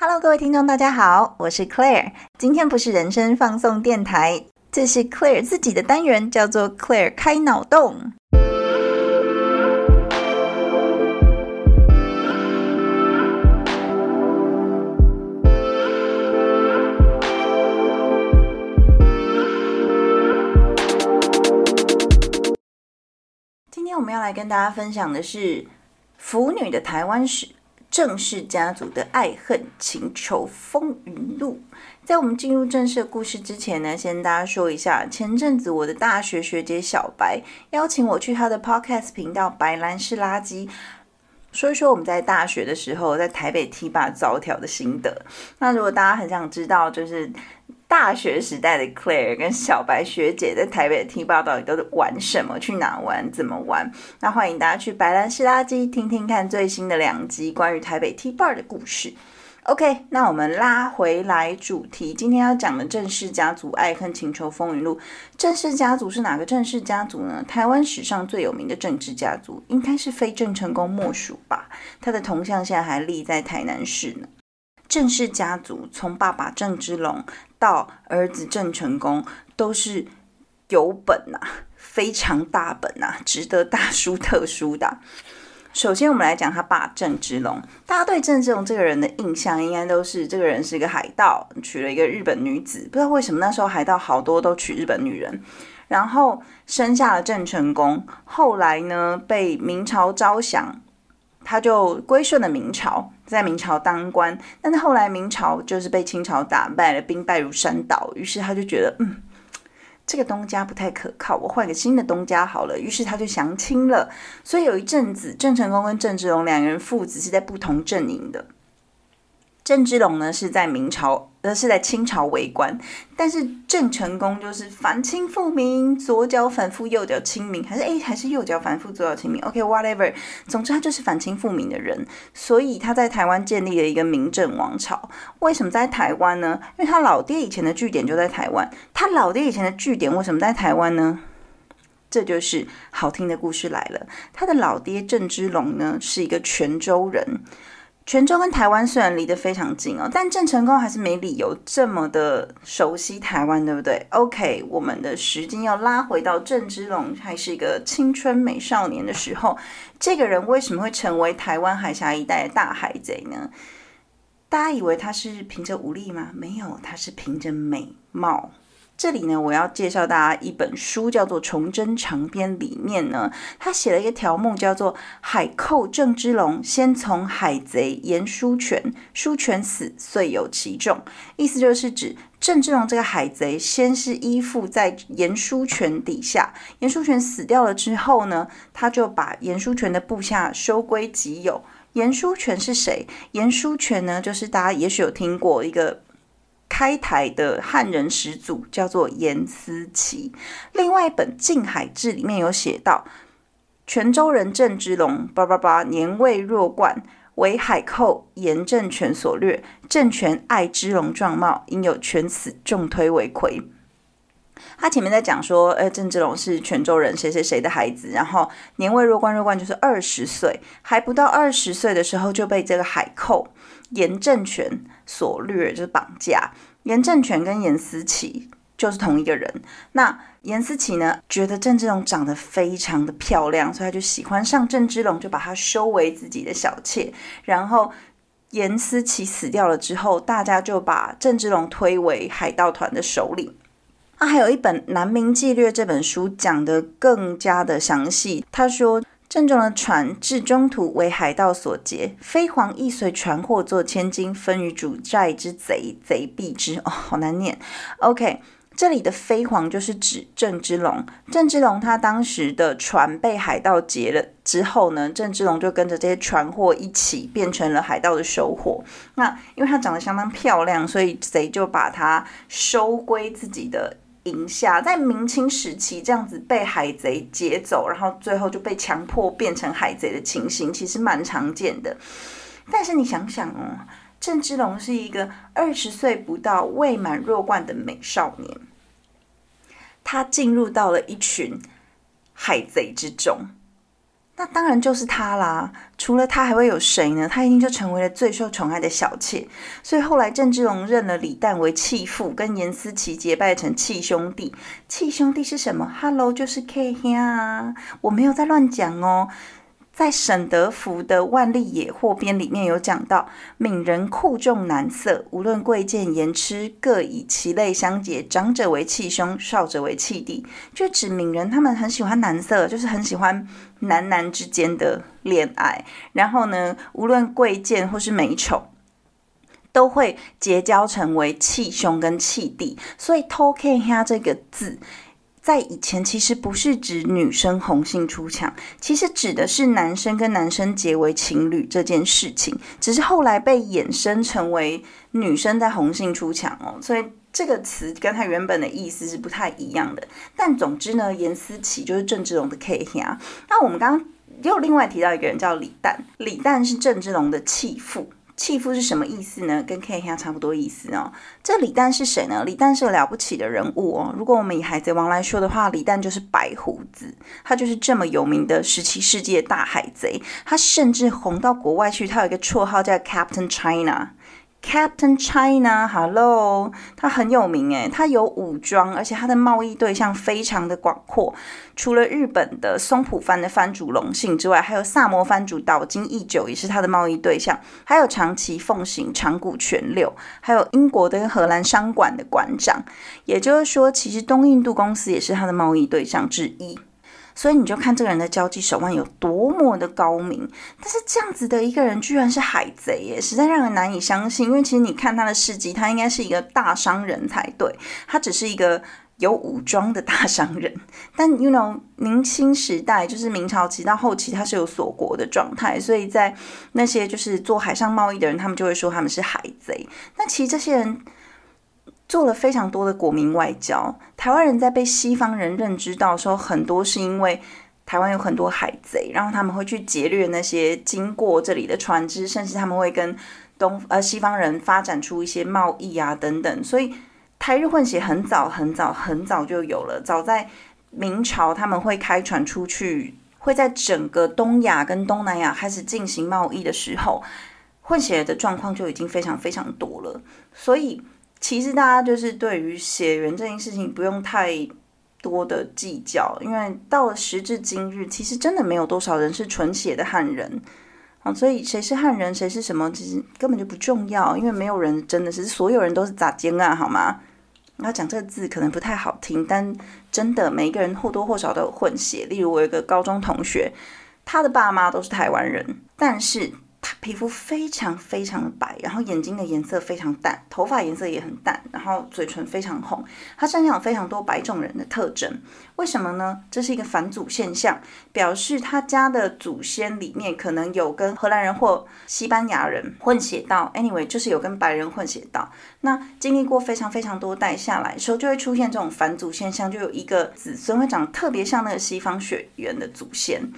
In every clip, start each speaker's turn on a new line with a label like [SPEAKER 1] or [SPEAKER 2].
[SPEAKER 1] Hello，各位听众，大家好，我是 Claire。今天不是人生放送电台，这是 Claire 自己的单元，叫做 Claire 开脑洞。今天我们要来跟大家分享的是腐女的台湾史。郑氏家族的爱恨情仇风云录，在我们进入正式故事之前呢，先大家说一下，前阵子我的大学学姐小白邀请我去她的 podcast 频道“白兰氏垃圾”，说一说我们在大学的时候在台北 T 吧招条的心得。那如果大家很想知道，就是。大学时代的 Claire 跟小白学姐在台北的 T 吧到底都是玩什么？去哪玩？怎么玩？那欢迎大家去白兰西垃圾听听看最新的两集关于台北 T 吧的故事。OK，那我们拉回来主题，今天要讲的郑氏家族爱恨情仇风云录。郑氏家族是哪个郑氏家族呢？台湾史上最有名的政治家族，应该是非郑成功莫属吧？他的铜像现在还立在台南市呢。郑氏家族从爸爸郑芝龙到儿子郑成功都是有本呐，非常大本呐，值得大书特书的。首先，我们来讲他爸郑芝龙。大家对郑芝龙这个人的印象，应该都是这个人是一个海盗，娶了一个日本女子。不知道为什么那时候海盗好多都娶日本女人，然后生下了郑成功。后来呢，被明朝招降。他就归顺了明朝，在明朝当官，但是后来明朝就是被清朝打败了，兵败如山倒，于是他就觉得，嗯，这个东家不太可靠，我换个新的东家好了，于是他就降清了。所以有一阵子，郑成功跟郑芝龙两个人父子是在不同阵营的。郑芝龙呢是在明朝，呃是在清朝为官，但是郑成功就是反清复明，左脚反复，右脚清民，还是诶还是右脚反复，左脚清民？OK whatever，总之他就是反清复明的人，所以他在台湾建立了一个明郑王朝。为什么在台湾呢？因为他老爹以前的据点就在台湾。他老爹以前的据点为什么在台湾呢？这就是好听的故事来了。他的老爹郑芝龙呢是一个泉州人。泉州跟台湾虽然离得非常近哦，但郑成功还是没理由这么的熟悉台湾，对不对？OK，我们的时间要拉回到郑芝龙还是一个青春美少年的时候，这个人为什么会成为台湾海峡一带的大海贼呢？大家以为他是凭着武力吗？没有，他是凭着美貌。这里呢，我要介绍大家一本书，叫做《崇祯长编》。里面呢，他写了一个条目，叫做“海寇郑芝龙先从海贼严书权，书权死，遂有其众”。意思就是指郑芝龙这个海贼，先是依附在严书权底下，严书权死掉了之后呢，他就把严书权的部下收归己有。严书权是谁？严书权呢，就是大家也许有听过一个。开台的汉人始祖叫做严思齐。另外一本《靖海志》里面有写到，泉州人郑芝龙，叭叭叭，年未弱冠，为海寇严正权所掠。政权爱芝龙状貌，因有权此，重推为魁。他前面在讲说，呃，郑芝龙是泉州人，谁谁谁的孩子，然后年未弱冠，弱冠就是二十岁，还不到二十岁的时候就被这个海寇严正权所掠，就是绑架。严正权跟严思齐就是同一个人。那严思齐呢，觉得郑芝龙长得非常的漂亮，所以他就喜欢上郑芝龙，就把他收为自己的小妾。然后严思齐死掉了之后，大家就把郑芝龙推为海盗团的首领。那还有一本《南明纪略》这本书讲的更加的详细。他说。郑重的船至中途为海盗所劫，飞黄亦随船货做千金，分于主债之贼，贼避之。哦，好难念。OK，这里的飞黄就是指郑芝龙。郑芝龙他当时的船被海盗劫了之后呢，郑芝龙就跟着这些船货一起变成了海盗的收获。那因为他长得相当漂亮，所以贼就把他收归自己的。宁夏在明清时期这样子被海贼劫走，然后最后就被强迫变成海贼的情形，其实蛮常见的。但是你想想哦，郑芝龙是一个二十岁不到、未满弱冠的美少年，他进入到了一群海贼之中，那当然就是他啦。除了他还会有谁呢？他一定就成为了最受宠爱的小妾。所以后来郑芝龙认了李旦为弃妇，跟严思琪结拜成弃兄弟。弃兄弟是什么？Hello，就是 K 兄啊！我没有在乱讲哦。在沈德福的《万历野获编》里面有讲到，闽人酷重男色，无论贵贱言痴，各以其类相结，长者为契兄，少者为契弟，就指闽人他们很喜欢男色，就是很喜欢男男之间的恋爱。然后呢，无论贵贱或是美丑，都会结交成为契兄跟契弟。所以“偷看下”这个字。在以前，其实不是指女生红杏出墙，其实指的是男生跟男生结为情侣这件事情，只是后来被衍生成为女生在红杏出墙哦，所以这个词跟它原本的意思是不太一样的。但总之呢，严思琪就是郑志龙的 K 呀。那我们刚刚又另外提到一个人叫李诞，李诞是郑志龙的弃妇。弃妇是什么意思呢？跟 K 一差不多意思哦。这李旦是谁呢？李旦是个了不起的人物哦。如果我们以海贼王来说的话，李旦就是白胡子，他就是这么有名的十七世纪的大海贼。他甚至红到国外去，他有一个绰号叫 Captain China。Captain China，Hello，他很有名诶，他有武装，而且他的贸易对象非常的广阔。除了日本的松浦藩的藩主隆信之外，还有萨摩藩主岛津义久也是他的贸易对象，还有长崎奉行长谷全六，还有英国的荷兰商馆的馆长。也就是说，其实东印度公司也是他的贸易对象之一。所以你就看这个人的交际手腕有多么的高明，但是这样子的一个人居然是海贼耶，实在让人难以相信。因为其实你看他的事迹，他应该是一个大商人才对，他只是一个有武装的大商人。但 you know，明清时代就是明朝期到后期，他是有锁国的状态，所以在那些就是做海上贸易的人，他们就会说他们是海贼。那其实这些人。做了非常多的国民外交，台湾人在被西方人认知到的时候，很多是因为台湾有很多海贼，然后他们会去劫掠那些经过这里的船只，甚至他们会跟东呃西方人发展出一些贸易啊等等，所以台日混血很早很早很早就有了，早在明朝他们会开船出去，会在整个东亚跟东南亚开始进行贸易的时候，混血的状况就已经非常非常多了，所以。其实大家就是对于血缘这件事情不用太多的计较，因为到了时至今日，其实真的没有多少人是纯血的汉人，啊，所以谁是汉人，谁是什么，其实根本就不重要，因为没有人真的是所有人都是咋尖啊，好吗？要讲这个字可能不太好听，但真的每一个人或多或少都有混血。例如我有一个高中同学，他的爸妈都是台湾人，但是。皮肤非常非常的白，然后眼睛的颜色非常淡，头发颜色也很淡，然后嘴唇非常红。他身上有非常多白种人的特征，为什么呢？这是一个返祖现象，表示他家的祖先里面可能有跟荷兰人或西班牙人混血到，anyway 就是有跟白人混血到。那经历过非常非常多代下来的时候，就会出现这种返祖现象，就有一个子孙会长得特别像那个西方血缘的祖先。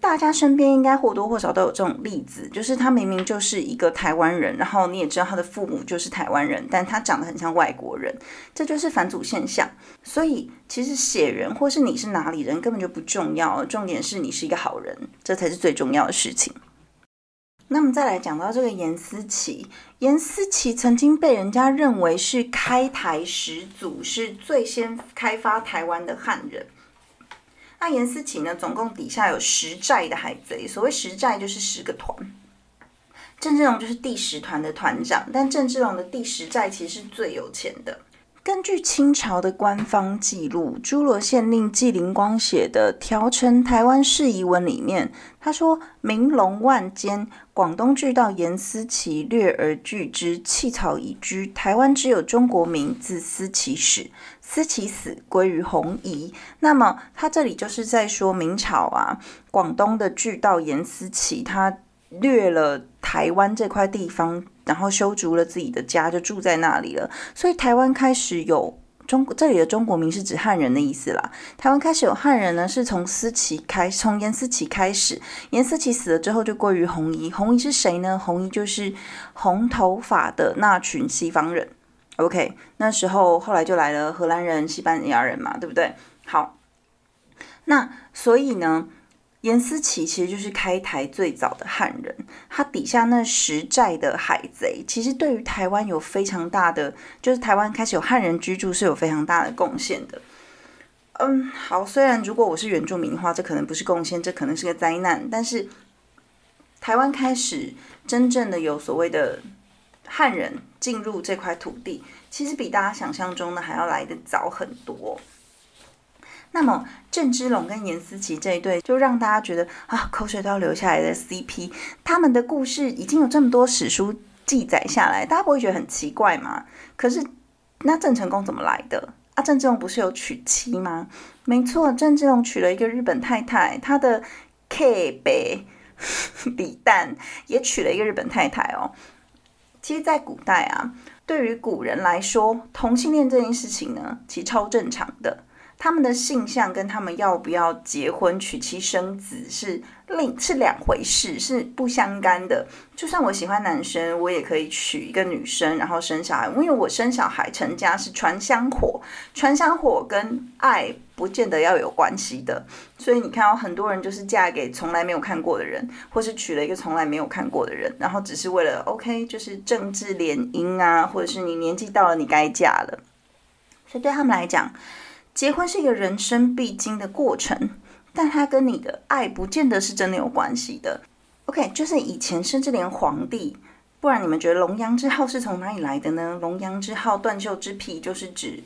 [SPEAKER 1] 大家身边应该或多或少都有这种例子，就是他明明就是一个台湾人，然后你也知道他的父母就是台湾人，但他长得很像外国人，这就是返祖现象。所以其实血缘或是你是哪里人根本就不重要，重点是你是一个好人，这才是最重要的事情。那么再来讲到这个严思琪，严思琪曾经被人家认为是开台始祖，是最先开发台湾的汉人。那严思琪呢？总共底下有十寨的海贼，所谓十寨就是十个团。郑志龙就是第十团的团长，但郑志龙的第十寨其实是最有钱的。根据清朝的官方记录，诸罗县令纪灵光写的《调成台湾事宜文》里面，他说：“明龙万间，广东巨盗严思齐略而拒之，弃草以居。台湾只有中国名，自思齐始。思齐死，归于红夷。”那么他这里就是在说明朝啊，广东的巨盗严思齐，他掠了台湾这块地方。然后修筑了自己的家，就住在那里了。所以台湾开始有中这里的中国名是指汉人的意思啦。台湾开始有汉人呢，是从思齐开，从严思齐开始。严思齐死了之后，就归于红衣。红衣是谁呢？红衣就是红头发的那群西方人。OK，那时候后来就来了荷兰人、西班牙人嘛，对不对？好，那所以呢？严思齐其实就是开台最早的汉人，他底下那十寨的海贼，其实对于台湾有非常大的，就是台湾开始有汉人居住是有非常大的贡献的。嗯，好，虽然如果我是原住民的话，这可能不是贡献，这可能是个灾难，但是台湾开始真正的有所谓的汉人进入这块土地，其实比大家想象中的还要来的早很多。那么郑芝龙跟严思琪这一对，就让大家觉得啊，口水都要流下来的 CP，他们的故事已经有这么多史书记载下来，大家不会觉得很奇怪吗？可是那郑成功怎么来的？啊，郑芝龙不是有娶妻吗？没错，郑芝龙娶了一个日本太太，他的 K 北 李旦也娶了一个日本太太哦。其实，在古代啊，对于古人来说，同性恋这件事情呢，其实超正常的。他们的性向跟他们要不要结婚、娶妻生子是另是两回事，是不相干的。就算我喜欢男生，我也可以娶一个女生，然后生小孩。因为我生小孩成家是传香火，传香火跟爱不见得要有关系的。所以你看到很多人就是嫁给从来没有看过的人，或是娶了一个从来没有看过的人，然后只是为了 OK，就是政治联姻啊，或者是你年纪到了你该嫁了。所以对他们来讲。结婚是一个人生必经的过程，但它跟你的爱不见得是真的有关系的。OK，就是以前甚至连皇帝，不然你们觉得龙阳之好是从哪里来的呢？龙阳之好，断袖之癖，就是指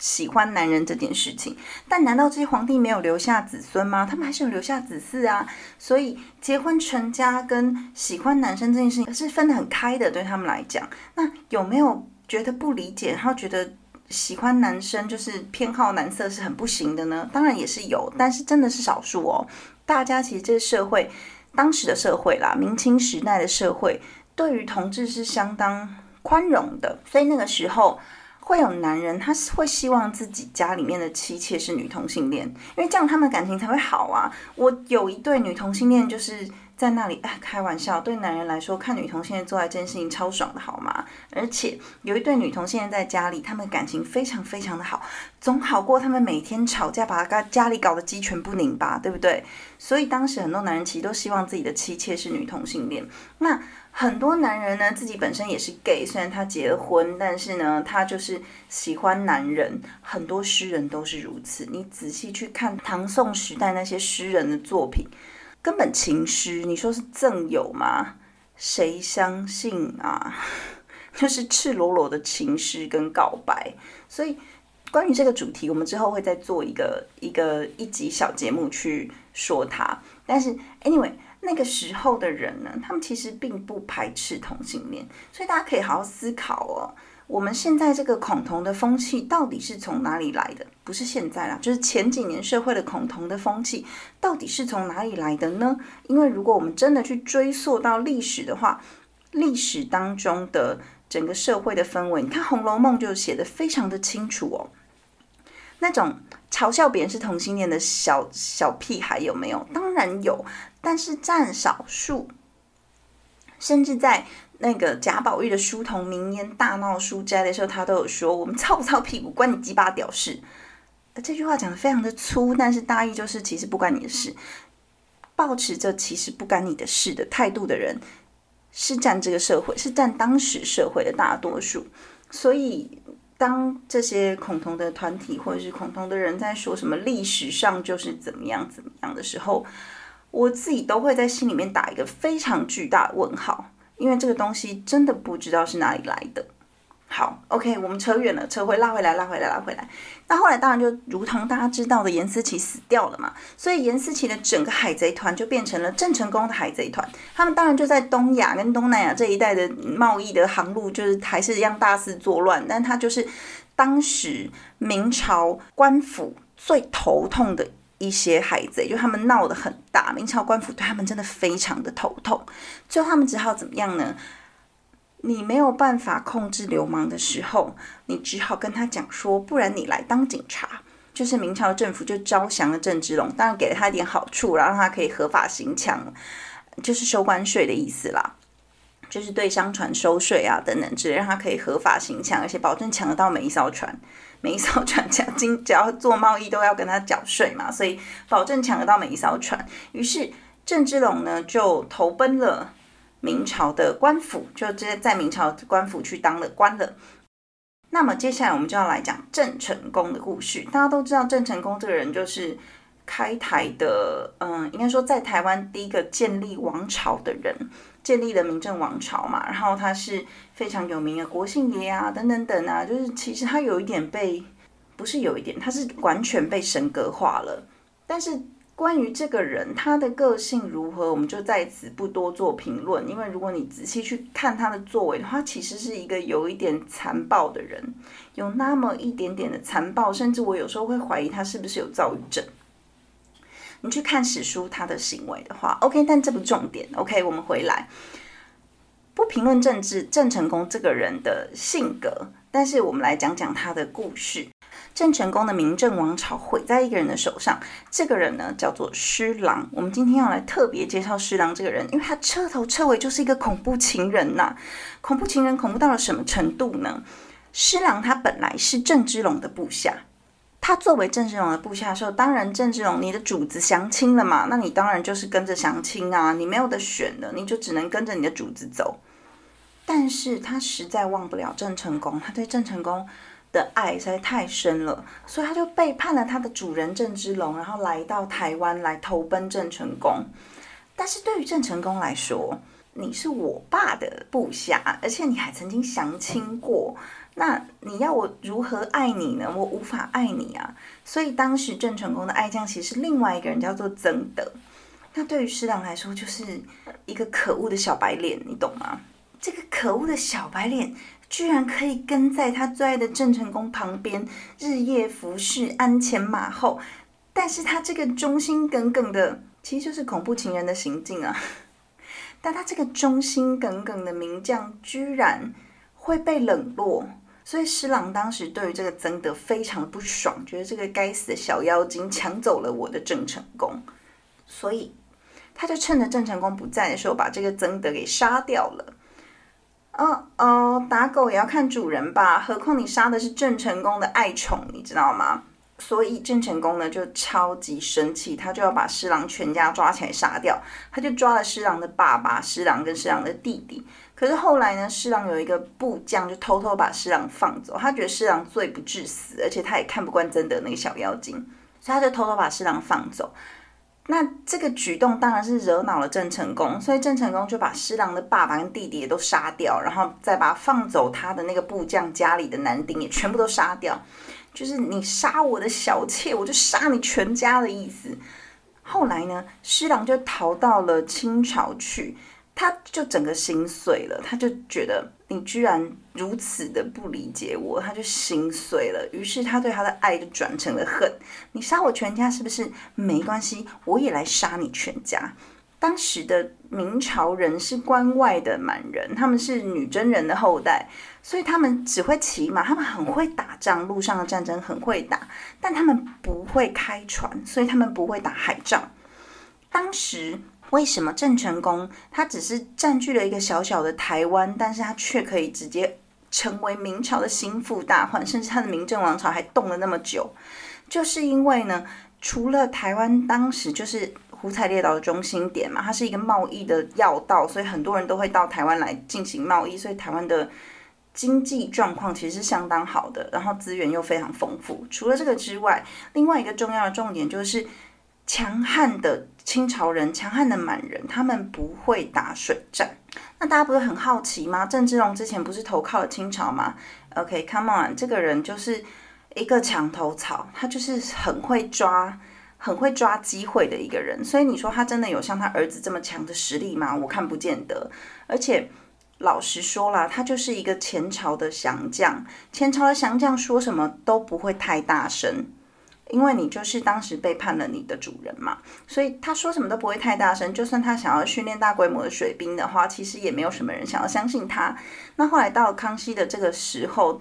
[SPEAKER 1] 喜欢男人这件事情。但难道这些皇帝没有留下子孙吗？他们还是有留下子嗣啊。所以结婚成家跟喜欢男生这件事情是分得很开的，对他们来讲。那有没有觉得不理解，然后觉得？喜欢男生就是偏好男色是很不行的呢，当然也是有，但是真的是少数哦。大家其实这个社会，当时的社会啦，明清时代的社会，对于同志是相当宽容的，所以那个时候会有男人，他是会希望自己家里面的妻妾是女同性恋，因为这样他们感情才会好啊。我有一对女同性恋，就是。在那里，哎，开玩笑，对男人来说，看女同性恋做爱这件事情超爽的，好吗？而且有一对女同性恋在家里，他们感情非常非常的好，总好过他们每天吵架，把他家里搞得鸡犬不宁吧，对不对？所以当时很多男人其实都希望自己的妻妾是女同性恋。那很多男人呢，自己本身也是 gay，虽然他结了婚，但是呢，他就是喜欢男人。很多诗人都是如此。你仔细去看唐宋时代那些诗人的作品。根本情诗，你说是赠友吗？谁相信啊？就是赤裸裸的情诗跟告白。所以关于这个主题，我们之后会再做一个一个一集小节目去说它。但是 anyway，那个时候的人呢，他们其实并不排斥同性恋，所以大家可以好好思考哦。我们现在这个恐同的风气到底是从哪里来的？不是现在啦，就是前几年社会的恐同的风气到底是从哪里来的呢？因为如果我们真的去追溯到历史的话，历史当中的整个社会的氛围，你看《红楼梦》就写的非常的清楚哦。那种嘲笑别人是同性恋的小小屁孩有没有？当然有，但是占少数，甚至在。那个贾宝玉的书童名言大闹书斋的时候，他都有说：“我们操不操屁股，关你鸡巴屌事。”这句话讲的非常的粗，但是大意就是其实不关你的事。保持着其实不干你的事的态度的人，是占这个社会，是占当时社会的大多数。所以，当这些恐同的团体或者是恐同的人在说什么历史上就是怎么样怎么样的时候，我自己都会在心里面打一个非常巨大的问号。因为这个东西真的不知道是哪里来的。好，OK，我们扯远了，扯回拉回来，拉回来，拉回来。那后来当然就如同大家知道的，严思琪死掉了嘛，所以严思琪的整个海贼团就变成了郑成功的海贼团。他们当然就在东亚跟东南亚这一带的贸易的航路，就是还是一样大肆作乱。但他就是当时明朝官府最头痛的。一些海贼，就他们闹得很大，明朝官府对他们真的非常的头痛，最后他们只好怎么样呢？你没有办法控制流氓的时候，你只好跟他讲说，不然你来当警察。就是明朝政府就招降了郑芝龙，当然给了他一点好处，然后让他可以合法行抢，就是收关税的意思啦。就是对商船收税啊等等之类，让他可以合法行抢，而且保证抢得到每一艘船，每一艘船只要只要做贸易都要跟他缴税嘛，所以保证抢得到每一艘船。于是郑芝龙呢就投奔了明朝的官府，就直接在明朝官府去当了官了。那么接下来我们就要来讲郑成功的故事。大家都知道郑成功这个人就是开台的，嗯，应该说在台湾第一个建立王朝的人，建立了明郑王朝嘛。然后他是非常有名的国姓爷啊，等等等啊，就是其实他有一点被，不是有一点，他是完全被神格化了，但是。关于这个人，他的个性如何，我们就在此不多做评论。因为如果你仔细去看他的作为的话，其实是一个有一点残暴的人，有那么一点点的残暴，甚至我有时候会怀疑他是不是有躁郁症。你去看史书他的行为的话，OK，但这不重点。OK，我们回来，不评论政治，郑成功这个人的性格，但是我们来讲讲他的故事。郑成功的明郑王朝毁在一个人的手上，这个人呢叫做施琅。我们今天要来特别介绍施琅这个人，因为他彻头彻尾就是一个恐怖情人呐！恐怖情人恐怖到了什么程度呢？施琅他本来是郑芝龙的部下，他作为郑芝龙的部下的时候，当然郑芝龙你的主子降亲了嘛，那你当然就是跟着降亲啊，你没有的选的，你就只能跟着你的主子走。但是他实在忘不了郑成功，他对郑成功。的爱实在太深了，所以他就背叛了他的主人郑芝龙，然后来到台湾来投奔郑成功。但是对于郑成功来说，你是我爸的部下，而且你还曾经降亲过，那你要我如何爱你呢？我无法爱你啊！所以当时郑成功的爱将其实是另外一个人，叫做曾德。那对于施琅来说，就是一个可恶的小白脸，你懂吗？这个可恶的小白脸。居然可以跟在他最爱的郑成功旁边，日夜服侍，鞍前马后。但是他这个忠心耿耿的，其实就是恐怖情人的行径啊！但他这个忠心耿耿的名将，居然会被冷落，所以施琅当时对于这个曾德非常不爽，觉得这个该死的小妖精抢走了我的郑成功，所以他就趁着郑成功不在的时候，把这个曾德给杀掉了。哦哦，打狗也要看主人吧，何况你杀的是郑成功的爱宠，你知道吗？所以郑成功呢就超级生气，他就要把施琅全家抓起来杀掉。他就抓了施琅的爸爸施琅跟施琅的弟弟。可是后来呢，施琅有一个部将就偷偷把施琅放走，他觉得施琅罪不至死，而且他也看不惯真的那个小妖精，所以他就偷偷把施琅放走。那这个举动当然是惹恼了郑成功，所以郑成功就把施琅的爸爸跟弟弟也都杀掉，然后再把放走他的那个部将家里的男丁也全部都杀掉，就是你杀我的小妾，我就杀你全家的意思。后来呢，施琅就逃到了清朝去。他就整个心碎了，他就觉得你居然如此的不理解我，他就心碎了。于是他对他的爱就转成了恨。你杀我全家是不是没关系？我也来杀你全家。当时的明朝人是关外的满人，他们是女真人的后代，所以他们只会骑马，他们很会打仗，路上的战争很会打，但他们不会开船，所以他们不会打海仗。当时。为什么郑成功他只是占据了一个小小的台湾，但是他却可以直接成为明朝的心腹大患，甚至他的明郑王朝还动了那么久，就是因为呢，除了台湾当时就是胡彩列岛的中心点嘛，它是一个贸易的要道，所以很多人都会到台湾来进行贸易，所以台湾的经济状况其实是相当好的，然后资源又非常丰富。除了这个之外，另外一个重要的重点就是强悍的。清朝人强悍的满人，他们不会打水战。那大家不是很好奇吗？郑芝龙之前不是投靠了清朝吗？OK，Come on，这个人就是一个墙头草，他就是很会抓、很会抓机会的一个人。所以你说他真的有像他儿子这么强的实力吗？我看不见得。而且老实说了，他就是一个前朝的降将，前朝的降将说什么都不会太大声。因为你就是当时背叛了你的主人嘛，所以他说什么都不会太大声。就算他想要训练大规模的水兵的话，其实也没有什么人想要相信他。那后来到了康熙的这个时候，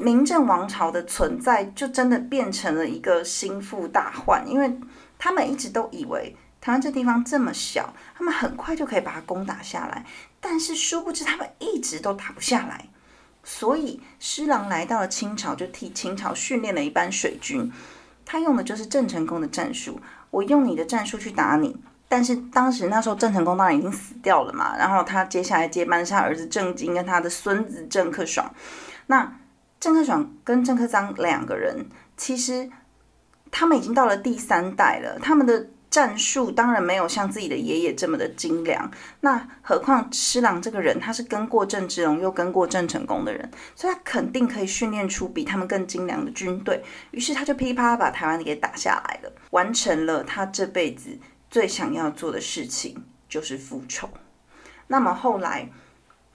[SPEAKER 1] 明郑王朝的存在就真的变成了一个心腹大患，因为他们一直都以为台湾这地方这么小，他们很快就可以把它攻打下来。但是殊不知他们一直都打不下来。所以施琅来到了清朝，就替清朝训练了一班水军。他用的就是郑成功的战术，我用你的战术去打你。但是当时那时候郑成功当然已经死掉了嘛，然后他接下来接班是他儿子郑经跟他的孙子郑克爽。那郑克爽跟郑克臧两个人，其实他们已经到了第三代了，他们的。战术当然没有像自己的爷爷这么的精良，那何况施琅这个人，他是跟过郑芝龙又跟过郑成功的人，所以他肯定可以训练出比他们更精良的军队。于是他就噼啪把台湾给打下来了，完成了他这辈子最想要做的事情，就是复仇。那么后来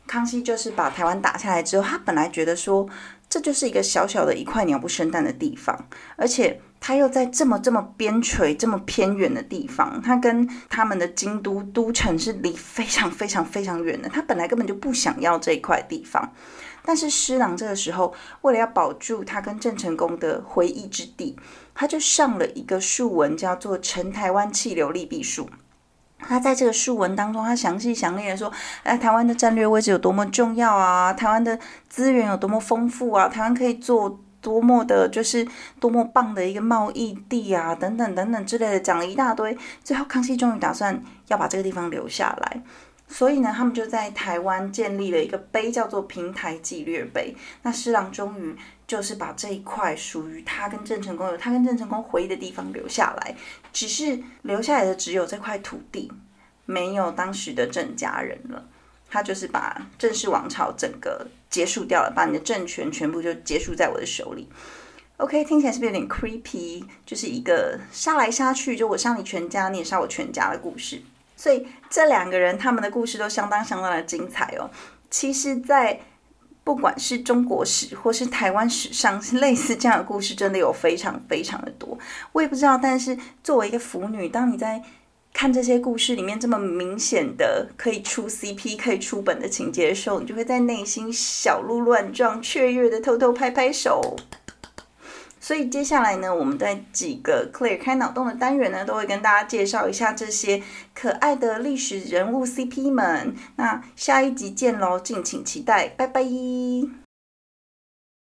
[SPEAKER 1] 康熙就是把台湾打下来之后，他本来觉得说这就是一个小小的一块鸟不生蛋的地方，而且。他又在这么这么边陲、这么偏远的地方，他跟他们的京都都城是离非常非常非常远的。他本来根本就不想要这一块地方，但是施琅这个时候为了要保住他跟郑成功的回忆之地，他就上了一个书文，叫做《陈台湾气流利弊术》。他在这个述文当中，他详细详列说，哎，台湾的战略位置有多么重要啊，台湾的资源有多么丰富啊，台湾可以做。多么的，就是多么棒的一个贸易地啊，等等等等之类的，讲了一大堆。最后，康熙终于打算要把这个地方留下来，所以呢，他们就在台湾建立了一个碑，叫做平台纪略碑。那施琅终于就是把这一块属于他跟郑成功有他跟郑成功回忆的地方留下来，只是留下来的只有这块土地，没有当时的郑家人了。他就是把郑氏王朝整个结束掉了，把你的政权全部就结束在我的手里。OK，听起来是不是有点 creepy？就是一个杀来杀去，就我杀你全家，你也杀我全家的故事。所以这两个人他们的故事都相当相当的精彩哦。其实，在不管是中国史或是台湾史上，类似这样的故事真的有非常非常的多。我也不知道，但是作为一个腐女，当你在看这些故事里面这么明显的可以出 CP、可以出本的情节的时候，你就会在内心小鹿乱撞、雀跃的偷偷拍拍手。所以接下来呢，我们在几个 Clear 开脑洞的单元呢，都会跟大家介绍一下这些可爱的历史人物 CP 们。那下一集见喽，敬请期待，拜拜。